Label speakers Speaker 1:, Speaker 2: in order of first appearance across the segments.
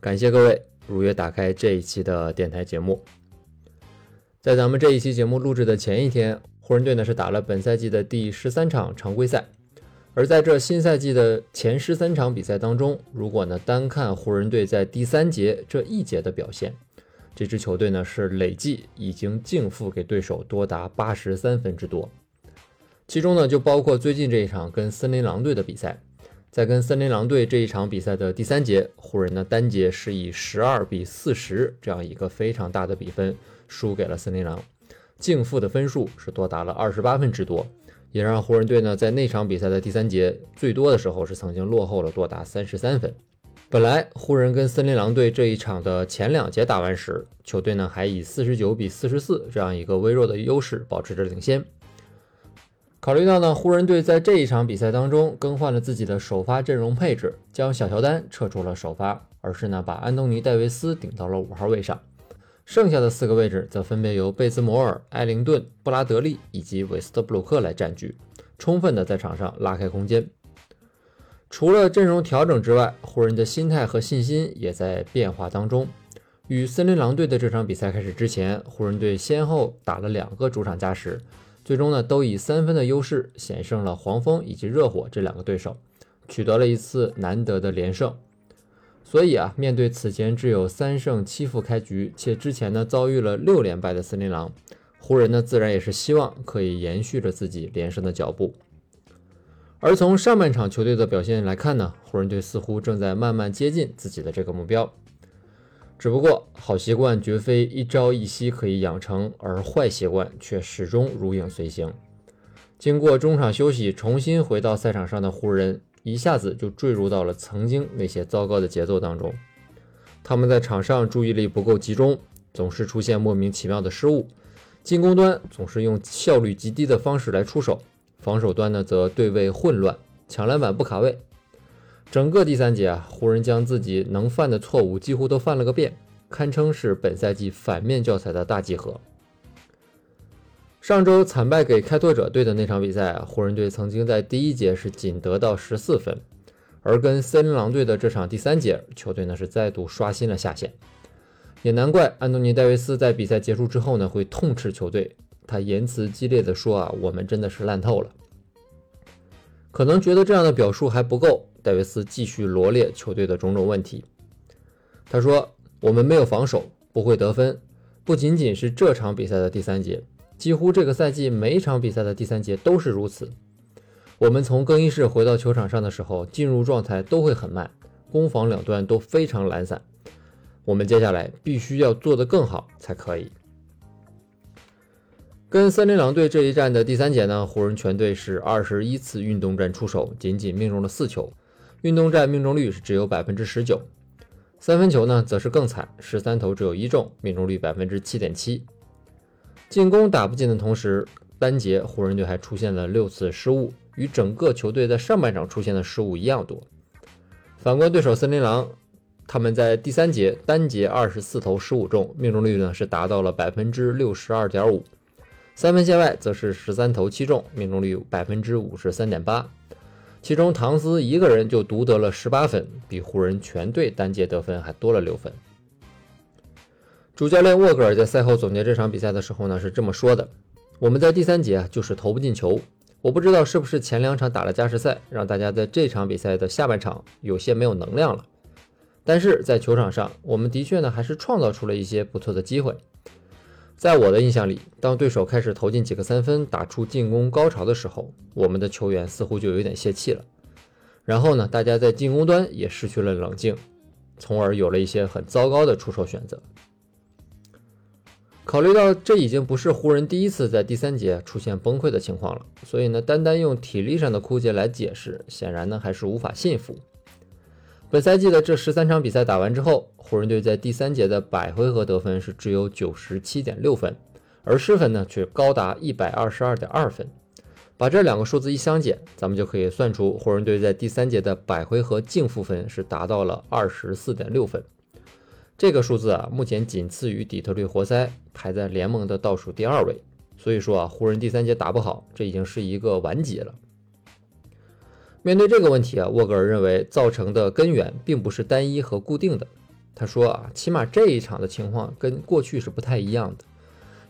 Speaker 1: 感谢各位如约打开这一期的电台节目。在咱们这一期节目录制的前一天，湖人队呢是打了本赛季的第十三场常规赛。而在这新赛季的前十三场比赛当中，如果呢单看湖人队在第三节这一节的表现，这支球队呢是累计已经净负给对手多达八十三分之多，其中呢就包括最近这一场跟森林狼队的比赛，在跟森林狼队这一场比赛的第三节，湖人呢单节是以十二比四十这样一个非常大的比分输给了森林狼，净负的分数是多达了二十八分之多，也让湖人队呢在那场比赛的第三节最多的时候是曾经落后了多达三十三分。本来湖人跟森林狼队这一场的前两节打完时，球队呢还以四十九比四十四这样一个微弱的优势保持着领先。考虑到呢湖人队在这一场比赛当中更换了自己的首发阵容配置，将小乔丹撤出了首发，而是呢把安东尼戴维斯顶到了五号位上，剩下的四个位置则分别由贝兹摩尔、艾灵顿、布拉德利以及韦斯特布鲁克来占据，充分的在场上拉开空间。除了阵容调整之外，湖人的心态和信心也在变化当中。与森林狼队的这场比赛开始之前，湖人队先后打了两个主场加时，最终呢都以三分的优势险胜了黄蜂以及热火这两个对手，取得了一次难得的连胜。所以啊，面对此前只有三胜七负开局，且之前呢遭遇了六连败的森林狼，湖人呢自然也是希望可以延续着自己连胜的脚步。而从上半场球队的表现来看呢，湖人队似乎正在慢慢接近自己的这个目标。只不过，好习惯绝非一朝一夕可以养成，而坏习惯却始终如影随形。经过中场休息，重新回到赛场上的湖人，一下子就坠入到了曾经那些糟糕的节奏当中。他们在场上注意力不够集中，总是出现莫名其妙的失误；进攻端总是用效率极低的方式来出手。防守端呢，则对位混乱，抢篮板不卡位。整个第三节啊，湖人将自己能犯的错误几乎都犯了个遍，堪称是本赛季反面教材的大集合。上周惨败给开拓者队的那场比赛啊，湖人队曾经在第一节是仅得到十四分，而跟森林狼队的这场第三节，球队呢是再度刷新了下限。也难怪安东尼戴维斯在比赛结束之后呢，会痛斥球队。他言辞激烈地说：“啊，我们真的是烂透了。”可能觉得这样的表述还不够，戴维斯继续罗列球队的种种问题。他说：“我们没有防守，不会得分。不仅仅是这场比赛的第三节，几乎这个赛季每场比赛的第三节都是如此。我们从更衣室回到球场上的时候，进入状态都会很慢，攻防两端都非常懒散。我们接下来必须要做得更好才可以。”跟森林狼队这一战的第三节呢，湖人全队是二十一次运动战出手，仅仅命中了四球，运动战命中率是只有百分之十九。三分球呢，则是更惨，十三投只有一中，命中率百分之七点七。进攻打不进的同时，单节湖人队还出现了六次失误，与整个球队在上半场出现的失误一样多。反观对手森林狼，他们在第三节单节二十四投十五中，命中率呢是达到了百分之六十二点五。三分线外则是十三投七中，命中率百分之五十三点八，其中唐斯一个人就独得了十八分，比湖人全队单节得分还多了六分。主教练沃格尔在赛后总结这场比赛的时候呢，是这么说的：“我们在第三节啊，就是投不进球。我不知道是不是前两场打了加时赛，让大家在这场比赛的下半场有些没有能量了。但是在球场上，我们的确呢还是创造出了一些不错的机会。”在我的印象里，当对手开始投进几个三分，打出进攻高潮的时候，我们的球员似乎就有点泄气了。然后呢，大家在进攻端也失去了冷静，从而有了一些很糟糕的出手选择。考虑到这已经不是湖人第一次在第三节出现崩溃的情况了，所以呢，单单用体力上的枯竭来解释，显然呢还是无法信服。本赛季的这十三场比赛打完之后，湖人队在第三节的百回合得分是只有九十七点六分，而失分呢却高达一百二十二点二分。把这两个数字一相减，咱们就可以算出湖人队在第三节的百回合净负分是达到了二十四点六分。这个数字啊，目前仅次于底特律活塞，排在联盟的倒数第二位。所以说啊，湖人第三节打不好，这已经是一个完结了。面对这个问题啊，沃格尔认为造成的根源并不是单一和固定的。他说啊，起码这一场的情况跟过去是不太一样的，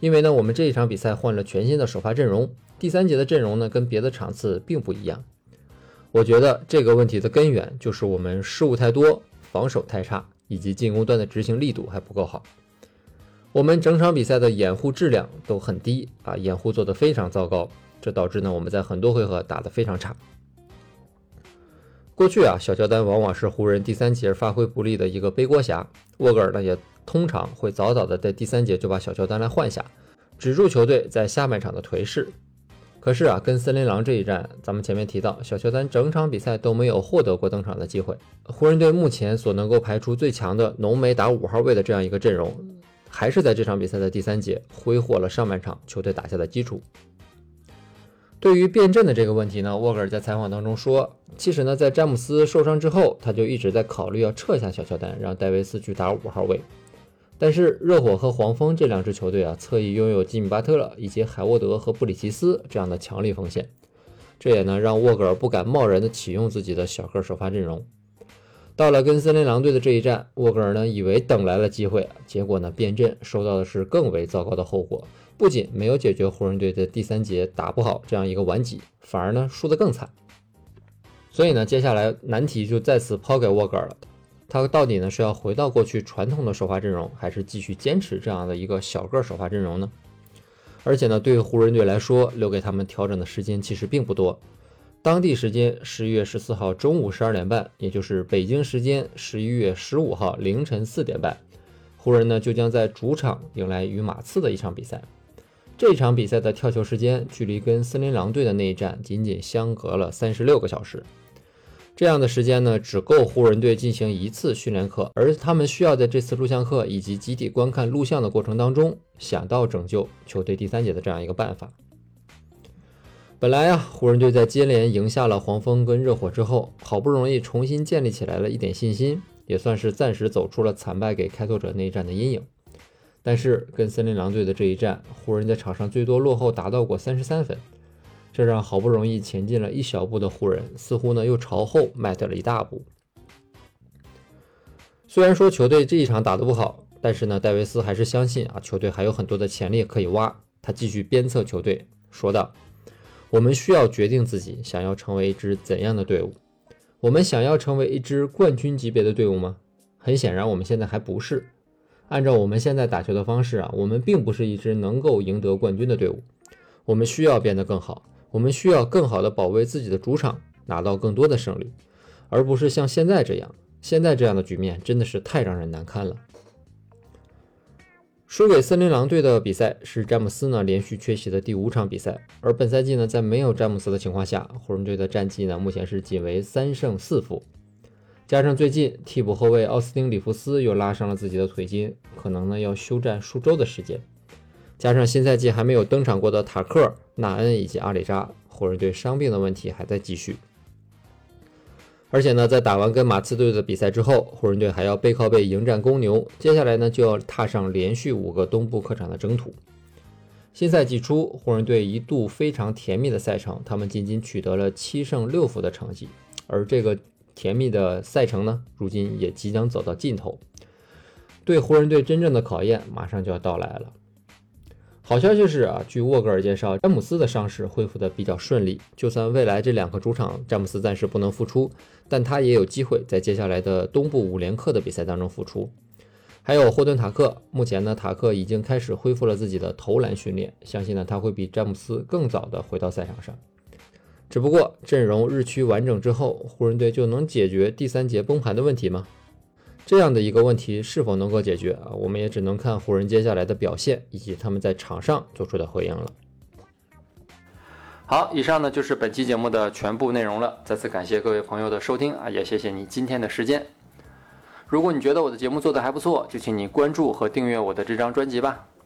Speaker 1: 因为呢，我们这一场比赛换了全新的首发阵容，第三节的阵容呢跟别的场次并不一样。我觉得这个问题的根源就是我们失误太多，防守太差，以及进攻端的执行力度还不够好。我们整场比赛的掩护质量都很低啊，掩护做得非常糟糕，这导致呢我们在很多回合打得非常差。过去啊，小乔丹往往是湖人第三节发挥不利的一个背锅侠。沃格尔呢，也通常会早早的在第三节就把小乔丹来换下，止住球队在下半场的颓势。可是啊，跟森林狼这一战，咱们前面提到，小乔丹整场比赛都没有获得过登场的机会。湖人队目前所能够排出最强的浓眉打五号位的这样一个阵容，还是在这场比赛的第三节挥霍了上半场球队打下的基础。对于变阵的这个问题呢，沃格尔在采访当中说，其实呢，在詹姆斯受伤之后，他就一直在考虑要撤下小乔丹，让戴维斯去打五号位。但是热火和黄蜂这两支球队啊，侧翼拥有吉米巴特勒以及海沃德和布里奇斯这样的强力锋线，这也呢让沃格尔不敢贸然的启用自己的小个首发阵容。到了跟森林狼队的这一战，沃格尔呢以为等来了机会，结果呢变阵收到的是更为糟糕的后果。不仅没有解决湖人队的第三节打不好这样一个顽疾，反而呢输得更惨。所以呢，接下来难题就再次抛给沃格尔了。他到底呢是要回到过去传统的首发阵容，还是继续坚持这样的一个小个首发阵容呢？而且呢，对于湖人队来说，留给他们调整的时间其实并不多。当地时间十一月十四号中午十二点半，也就是北京时间十一月十五号凌晨四点半，湖人呢就将在主场迎来与马刺的一场比赛。这场比赛的跳球时间距离跟森林狼队的那一战仅仅相隔了三十六个小时，这样的时间呢，只够湖人队进行一次训练课，而他们需要在这次录像课以及集体观看录像的过程当中，想到拯救球队第三节的这样一个办法。本来啊，湖人队在接连赢下了黄蜂跟热火之后，好不容易重新建立起来了一点信心，也算是暂时走出了惨败给开拓者那一战的阴影。但是跟森林狼队的这一战，湖人在场上最多落后达到过三十三分，这让好不容易前进了一小步的湖人，似乎呢又朝后迈掉了一大步。虽然说球队这一场打得不好，但是呢，戴维斯还是相信啊，球队还有很多的潜力可以挖。他继续鞭策球队，说道：“我们需要决定自己想要成为一支怎样的队伍。我们想要成为一支冠军级别的队伍吗？很显然，我们现在还不是。”按照我们现在打球的方式啊，我们并不是一支能够赢得冠军的队伍。我们需要变得更好，我们需要更好的保卫自己的主场，拿到更多的胜利，而不是像现在这样。现在这样的局面真的是太让人难堪了。输给森林狼队的比赛是詹姆斯呢连续缺席的第五场比赛，而本赛季呢，在没有詹姆斯的情况下，湖人队的战绩呢目前是仅为三胜四负。加上最近替补后卫奥斯汀·里弗斯又拉伤了自己的腿筋，可能呢要休战数周的时间。加上新赛季还没有登场过的塔克、纳恩以及阿里扎，湖人队伤病的问题还在继续。而且呢，在打完跟马刺队的比赛之后，湖人队还要背靠背迎战公牛，接下来呢就要踏上连续五个东部客场的征途。新赛季初，湖人队一度非常甜蜜的赛程，他们仅仅取得了七胜六负的成绩，而这个。甜蜜的赛程呢，如今也即将走到尽头，对湖人队真正的考验马上就要到来了。好消息是啊，据沃格尔介绍，詹姆斯的伤势恢复的比较顺利，就算未来这两个主场詹姆斯暂时不能复出，但他也有机会在接下来的东部五连客的比赛当中复出。还有霍顿塔克，目前呢，塔克已经开始恢复了自己的投篮训练，相信呢他会比詹姆斯更早的回到赛场上。只不过阵容日趋完整之后，湖人队就能解决第三节崩盘的问题吗？这样的一个问题是否能够解决啊？我们也只能看湖人接下来的表现以及他们在场上做出的回应了。
Speaker 2: 好，以上呢就是本期节目的全部内容了。再次感谢各位朋友的收听啊，也谢谢你今天的时间。如果你觉得我的节目做得还不错，就请你关注和订阅我的这张专辑吧。